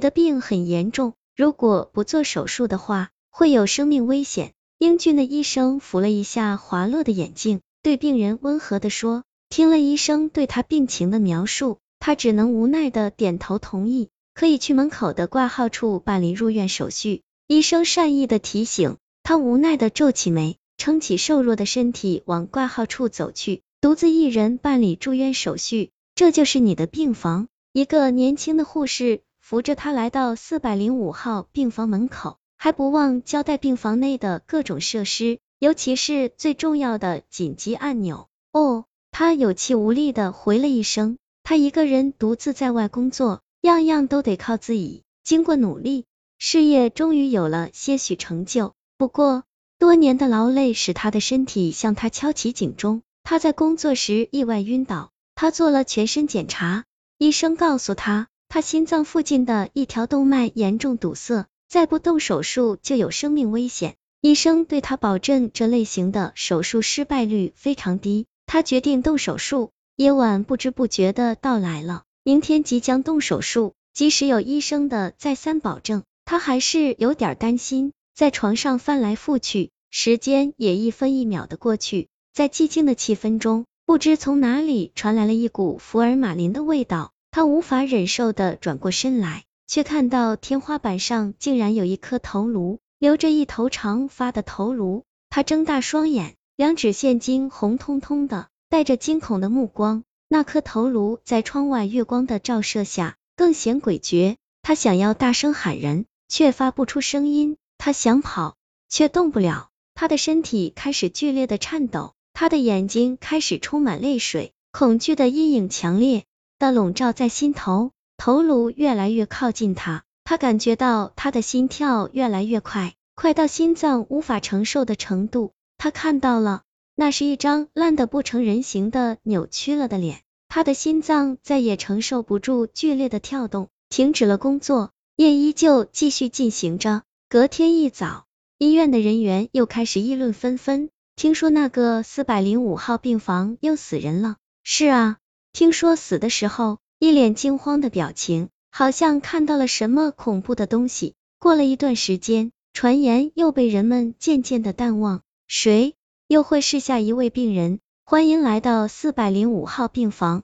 的病很严重，如果不做手术的话，会有生命危险。英俊的医生扶了一下滑落的眼镜，对病人温和的说。听了医生对他病情的描述，他只能无奈的点头同意，可以去门口的挂号处办理入院手续。医生善意的提醒，他无奈的皱起眉，撑起瘦弱的身体往挂号处走去，独自一人办理住院手续。这就是你的病房。一个年轻的护士扶着他来到四百零五号病房门口。还不忘交代病房内的各种设施，尤其是最重要的紧急按钮。哦，他有气无力的回了一声。他一个人独自在外工作，样样都得靠自己。经过努力，事业终于有了些许成就。不过，多年的劳累使他的身体向他敲起警钟。他在工作时意外晕倒，他做了全身检查，医生告诉他，他心脏附近的一条动脉严重堵塞。再不动手术就有生命危险，医生对他保证这类型的手术失败率非常低。他决定动手术。夜晚不知不觉的到来了，明天即将动手术，即使有医生的再三保证，他还是有点担心。在床上翻来覆去，时间也一分一秒的过去，在寂静的气氛中，不知从哪里传来了一股福尔马林的味道，他无法忍受的转过身来。却看到天花板上竟然有一颗头颅，留着一头长发的头颅。他睁大双眼，两指现金红彤彤的，带着惊恐的目光。那颗头颅在窗外月光的照射下更显诡谲。他想要大声喊人，却发不出声音；他想跑，却动不了。他的身体开始剧烈的颤抖，他的眼睛开始充满泪水，恐惧的阴影强烈的笼罩在心头。头颅越来越靠近他，他感觉到他的心跳越来越快，快到心脏无法承受的程度。他看到了，那是一张烂得不成人形的扭曲了的脸。他的心脏再也承受不住剧烈的跳动，停止了工作。夜依旧继续进行着。隔天一早，医院的人员又开始议论纷纷，听说那个四百零五号病房又死人了。是啊，听说死的时候。一脸惊慌的表情，好像看到了什么恐怖的东西。过了一段时间，传言又被人们渐渐的淡忘。谁又会是下一位病人？欢迎来到四百零五号病房。